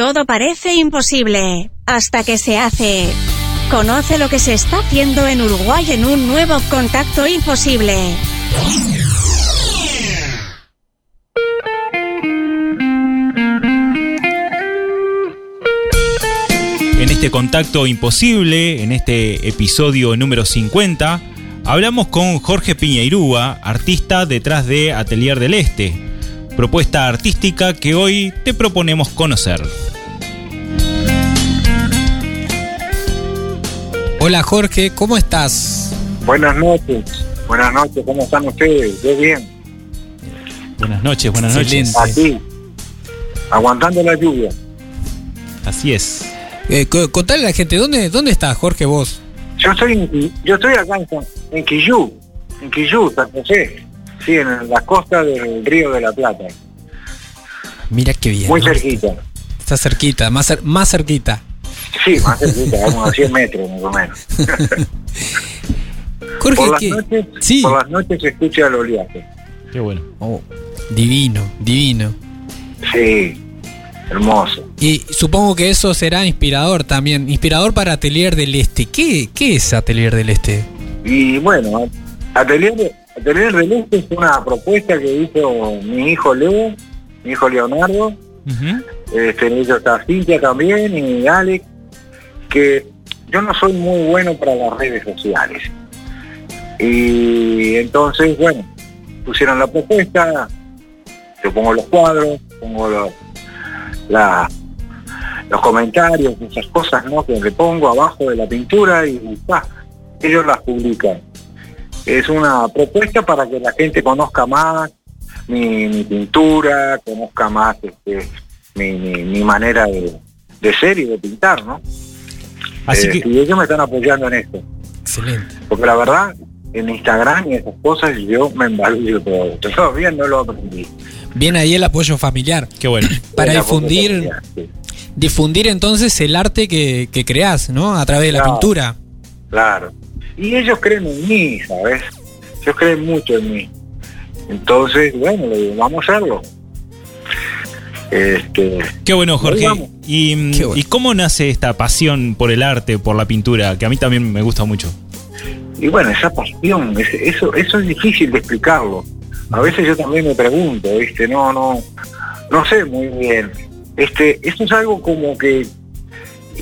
Todo parece imposible, hasta que se hace. Conoce lo que se está haciendo en Uruguay en un nuevo contacto imposible. En este contacto imposible, en este episodio número 50, hablamos con Jorge Piñeirúa, artista detrás de Atelier del Este, propuesta artística que hoy te proponemos conocer. Hola Jorge, ¿cómo estás? Buenas noches, buenas noches, ¿cómo están ustedes? Yo bien. Buenas noches, buenas noches. Excelente. Aquí, aguantando la lluvia. Así es. Eh, co- contale a la gente, ¿dónde, ¿dónde estás Jorge vos? Yo estoy, en, yo estoy acá en, en Quillú, en Quillú, San José, sí, en la costa del Río de la Plata, Mira qué bien. muy ¿no? cerquita. Está cerquita, más, más cerquita. Sí, más cerquita, como a 100 metros más o menos. Jorge, Por las ¿qué? noches, Sí. por las noches se escucha el oleaje. Qué bueno. Oh, divino, divino. Sí, hermoso. Y supongo que eso será inspirador también. Inspirador para Atelier del Este. ¿Qué, qué es Atelier del Este? Y bueno, Atelier, Atelier del Este es una propuesta que hizo mi hijo Leo, mi hijo Leonardo, Ujú. este, en ellos está Cintia también y Alex, que yo no soy muy bueno para las redes sociales. Y entonces, bueno, pusieron la propuesta, yo pongo los cuadros, pongo los, los comentarios, esas cosas ¿no? que le pongo abajo de la pintura y ellos las publican. Es una propuesta para que la gente conozca más mi, mi pintura, conozca más este, mi, mi- mi manera de, de ser y de pintar, ¿no? Así Eh, que, Y ellos me están apoyando en esto. Excelente. Porque la verdad, en Instagram y esas cosas yo me embalullo todo. Todavía no lo aprendí. Bien ahí el apoyo familiar. qué bueno. Para difundir, sí, difundir entonces el arte que, que creás, ¿no? A través de la pintura. Claro. Y ellos creen en mí, ¿sabes? Ellos creen mucho en mí. Entonces, bueno, le digo, vamos a hacerlo. Este, Qué bueno, Jorge. ¿Y, mm, Qué bueno. ¿Y cómo nace esta pasión por el arte, por la pintura? Que a mí también me gusta mucho. Y bueno, esa pasión, eso, eso es difícil de explicarlo. A veces yo también me pregunto, ¿viste? No, no, no sé muy bien. Este, esto es algo como que,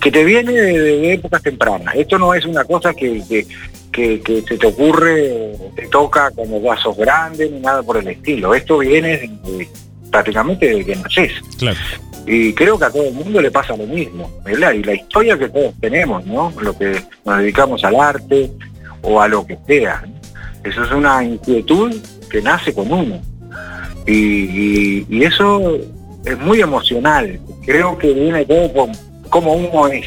que te viene de, de épocas tempranas. Esto no es una cosa que, que, que- que se te ocurre, o te toca cuando ya sos grande, ni nada por el estilo. Esto viene de- prácticamente desde que naces. Claro. Y creo que a todo el mundo le pasa lo mismo, ¿verdad? Y la historia que todos tenemos, ¿no? Lo que nos dedicamos al arte o a lo que sea. Eso es una inquietud que nace con uno. Y, y- y eso es muy emocional. Creo que viene todo por cómo uno es,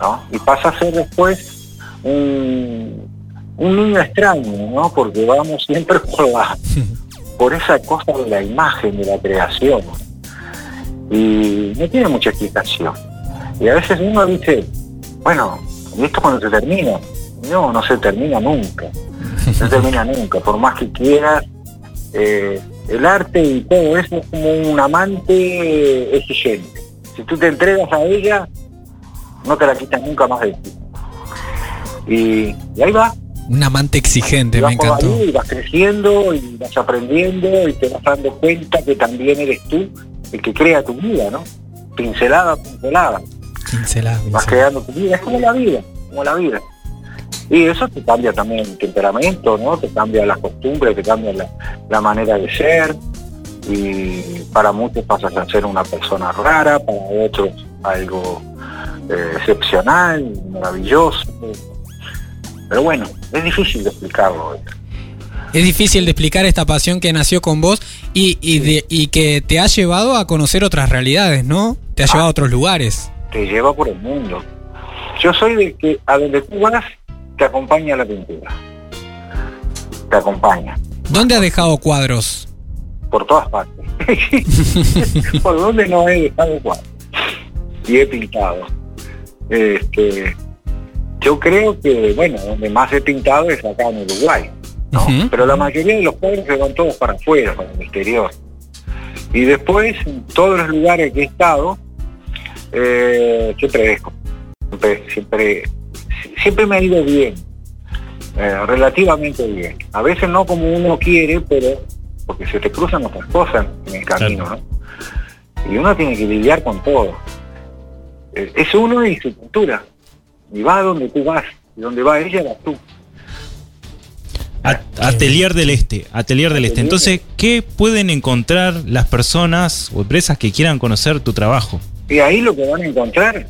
¿no? Y pasa a ser después un, un niño extraño, ¿no? Porque vamos siempre por la por esa cosa de la imagen, de la creación y no tiene mucha explicación. Y a veces uno dice, bueno, ¿y esto cuando se termina? No, no se termina nunca. No se termina nunca, por más que quieras. eh, el arte y todo eso es como un amante exigente. Si tú te entregas a ella, no te la quitas nunca más de ti. Y, y ahí va, Un amante exigente, y me vas encantó. ahí, y vas creciendo y vas aprendiendo y te vas dando cuenta que también eres tú el que crea tu vida, ¿no? Pincelada pincelada. Pincelada, Vas creando tu vida. Es como la vida, como la vida. Y eso te cambia también el temperamento, ¿no? Te cambia las costumbres, te cambia la, la manera de ser. Y para muchos pasas a ser una persona rara, para otros algo eh, excepcional, maravilloso. Pero bueno, es difícil de explicarlo. Es difícil de explicar esta pasión que nació con vos y, y, de- y que te ha llevado a conocer otras realidades, ¿no? Te ha llevado a otros lugares. te lleva por el mundo. Yo soy de que a donde tú vas te acompaña la pintura. Te acompaña ¿Dónde has dejado cuadros? por todas partes. por donde no he dejado cuadros. Y he pintado. Este, yo creo que, bueno, donde más he pintado es acá en Uruguay. ¿no? Pero la mayoría de los cuadros se van todos para afuera, para el exterior. Y después, en todos los lugares que he estado, Eh, siempre, siempre, siempre me ha ido bien, eh, relativamente bien. A veces no como uno quiere, pero porque se te cruzan otras cosas en el camino, ¿no? Y uno tiene que lidiar con todo. Eh, es uno y su cultura. Y va donde tú vas. Y donde va ella, vas tú. Atelier del Este, Atelier del Este. Entonces, ¿qué pueden encontrar las personas o empresas que quieran conocer tu trabajo? Y ahí lo que van a encontrar,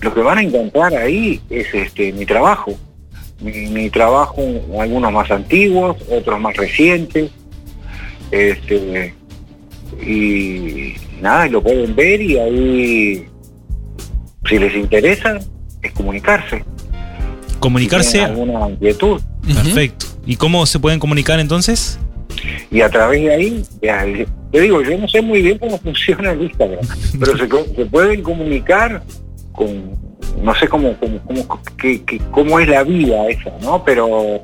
lo que van a encontrar ahí es este mi trabajo. Mi, mi trabajo, algunos más antiguos, otros más recientes. Este, y nada, y lo pueden ver y ahí, si les interesa, es comunicarse. Si Comunicarse. tienen alguna inquietud. Perfecto. ¿Y cómo se pueden comunicar entonces? y a través de ahí, ya, te digo, yo no sé muy bien cómo funciona el Instagram, pero se, pueden comunicar con, no sé cómo, cómo, cómo, qué- qué- cómo es la vida esa, ¿no? Pero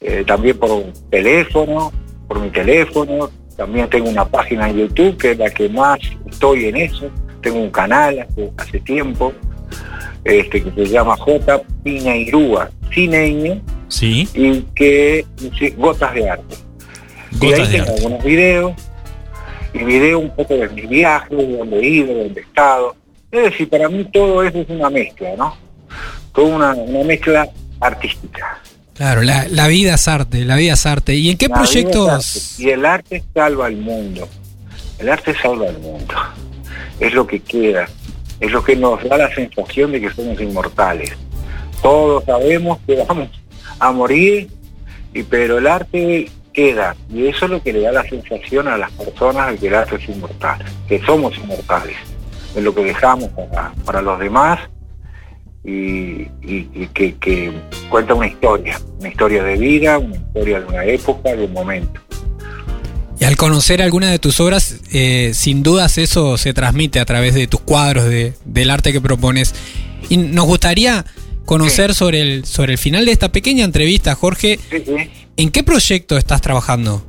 eh, también por teléfono, por mi teléfono, también tengo una página en YouTube que es la que más estoy en eso, tengo un canal hace, hace tiempo, este que se llama J Piña Irúa, sin ñ, Sí. y que Gotas de Arte. y ahí Gotas de tengo arte. algunos videos, y video un poco de mis viajes, de dónde he ido, de dónde he estado. Es decir, para mí todo eso es una mezcla, ¿no? Toda una, una mezcla artística. Claro, la, la vida es arte, la vida es arte. ¿Y en qué La proyectos? Y el arte salva al mundo. El arte salva al mundo. Es lo que queda. Es lo que nos da la sensación de que somos inmortales. Todos sabemos que vamos a morir, y pero el arte queda. Y eso es lo que le da la sensación a las personas de que el arte es inmortal, que somos inmortales. Es lo que dejamos para, para los demás y, que cuenta una historia, una historia de vida, una historia de una época, de un momento. Y al conocer alguna de tus obras, eh, sin dudas eso se transmite a través de tus cuadros, de, del arte que propones. Y nos gustaría conocer sobre, el, sobre el final de esta pequeña entrevista, Jorge. Sí, sí. ¿En qué proyecto estás trabajando?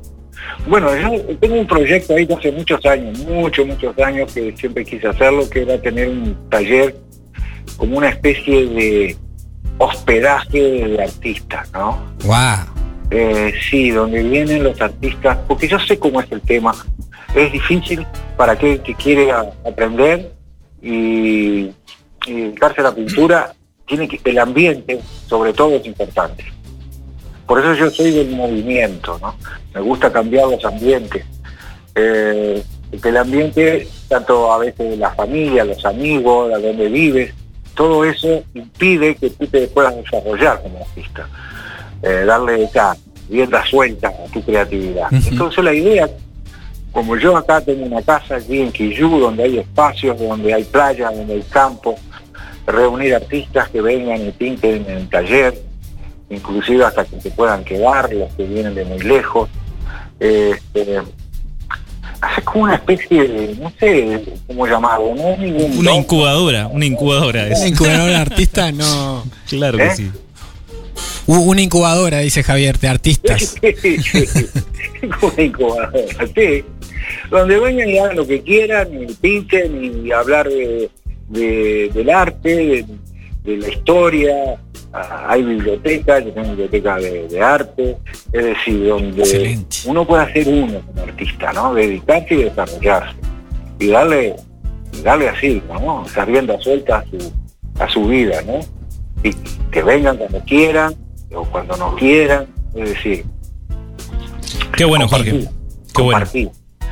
Bueno, yo tengo un proyecto ahí de hace muchos años, muchos, muchos años que siempre quise hacerlo, que era tener un taller como una especie de hospedaje de artistas, ¿no? ¡Wow! Eh, sí, donde vienen los artistas, porque yo sé cómo es el tema. Es difícil para aquel que quiere aprender y, y dedicarse a la pintura, tiene que el ambiente, sobre todo, es importante. Por eso yo soy del movimiento, ¿no? Me gusta cambiar los ambientes. Eh, el ambiente, tanto a veces la familia, los amigos, a donde vives, todo eso impide que tú te puedas desarrollar como artista eh, darle esa rienda suelta a tu creatividad. Ujú. Entonces la idea, como yo acá tengo una casa aquí en Quillú, donde hay espacios, donde hay playa, donde hay campo, reunir artistas que vengan y pinten en el taller, inclusive hasta que se puedan quedar, los que vienen de muy lejos. Este, hacer como una especie de, no sé cómo llamarlo, no ningún Una incubadora, una incubadora. es. ¿Un incubador de artista? No. Claro que ¿Eh? sí. Una incubadora, dice Javier, de artistas. Sí, sí. Como una incubadora, sí. Donde vengan y hagan lo que quieran, y pinten y hablar de, de- del arte, de, de la historia. Ah, hay bibliotecas, yo tengo biblioteca de, de arte, es decir, donde Excelente. uno puede ser uno como artista, ¿no? Dedicarse y desarrollarse. Y darle, darle así, ¿no? Estar rienda suelta a su, a su vida, ¿no? Y que vengan cuando quieran, o cuando no quieran, es decir, Qué bueno, Jorge. compartir, Qué bueno.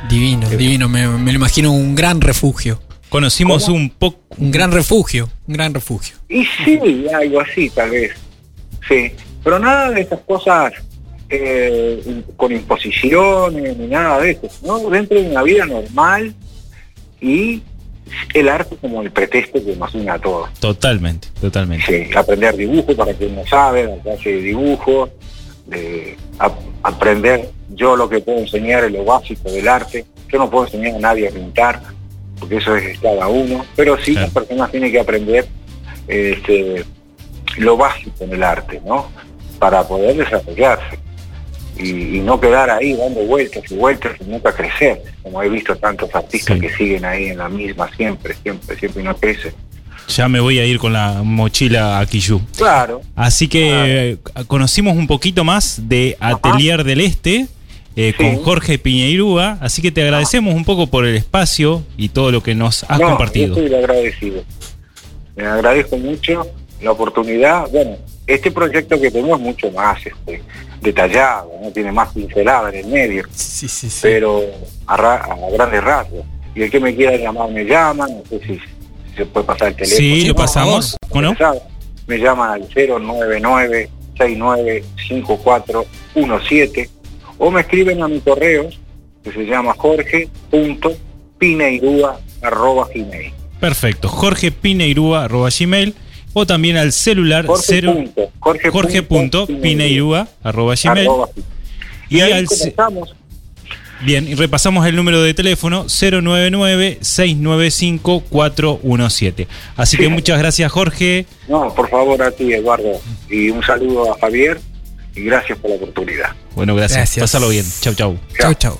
Divino, divino. Me, me lo imagino un gran refugio. Conocimos ¿Cómo? un poco. Un gran refugio. Un gran refugio. Y sí, algo así tal vez. Sí. Pero nada de esas cosas eh, con imposiciones ni nada de eso, ¿no? Dentro de una vida normal y el arte como el pretexto que nos une a todos. Totalmente, totalmente. Sí, aprender dibujo para quien no sabe, la clase de dibujo, de ap- aprender yo lo que puedo enseñar es lo básico del arte. Yo no puedo enseñar a nadie a pintar, porque eso es cada uno, pero sí Claro. las personas tienen que aprender este, lo básico en el arte, ¿no? Para poder desarrollarse. Y, y no quedar ahí dando vueltas y vueltas y nunca crecer, como he visto tantos artistas Sí. que siguen ahí en la misma siempre, siempre, siempre y no crecen. Ya me voy a ir con la mochila a Quillú. Claro, Así que eh, conocimos un poquito más de Atelier del Este eh, Sí. con Jorge Piñeirúa, así que te agradecemos un poco por el espacio y todo lo que nos has No, compartido. Yo estoy agradecido. Me agradezco mucho la oportunidad. Bueno, este proyecto que tengo es mucho más este, detallado, no tiene más pincelada en el medio, Sí, sí, sí. pero a, ra- a grandes rasgos. Y el que me quiera llamar me llama, no sé si, si se puede pasar el teléfono. Sí, Sí, lo por pasamos. ¿Cómo no? Me llaman al 099 695417 o me escriben a mi correo que se llama jorge.pineirua.gmail. Perfecto. Jorge Pineirúa, arroba gmail, o también al celular Jorge. cero- punto, Jorge. Jorge punto Pineirúa, arroba gmail. arroba Y Y ahí al comenzamos. Bien, y repasamos el número de teléfono 099-695-417. Así que muchas gracias Jorge. No, por favor a ti, Eduardo. Y un saludo a Javier y gracias por la oportunidad. Bueno, gracias. Gracias. Pásalo bien. Chau, chau. Chau, chau.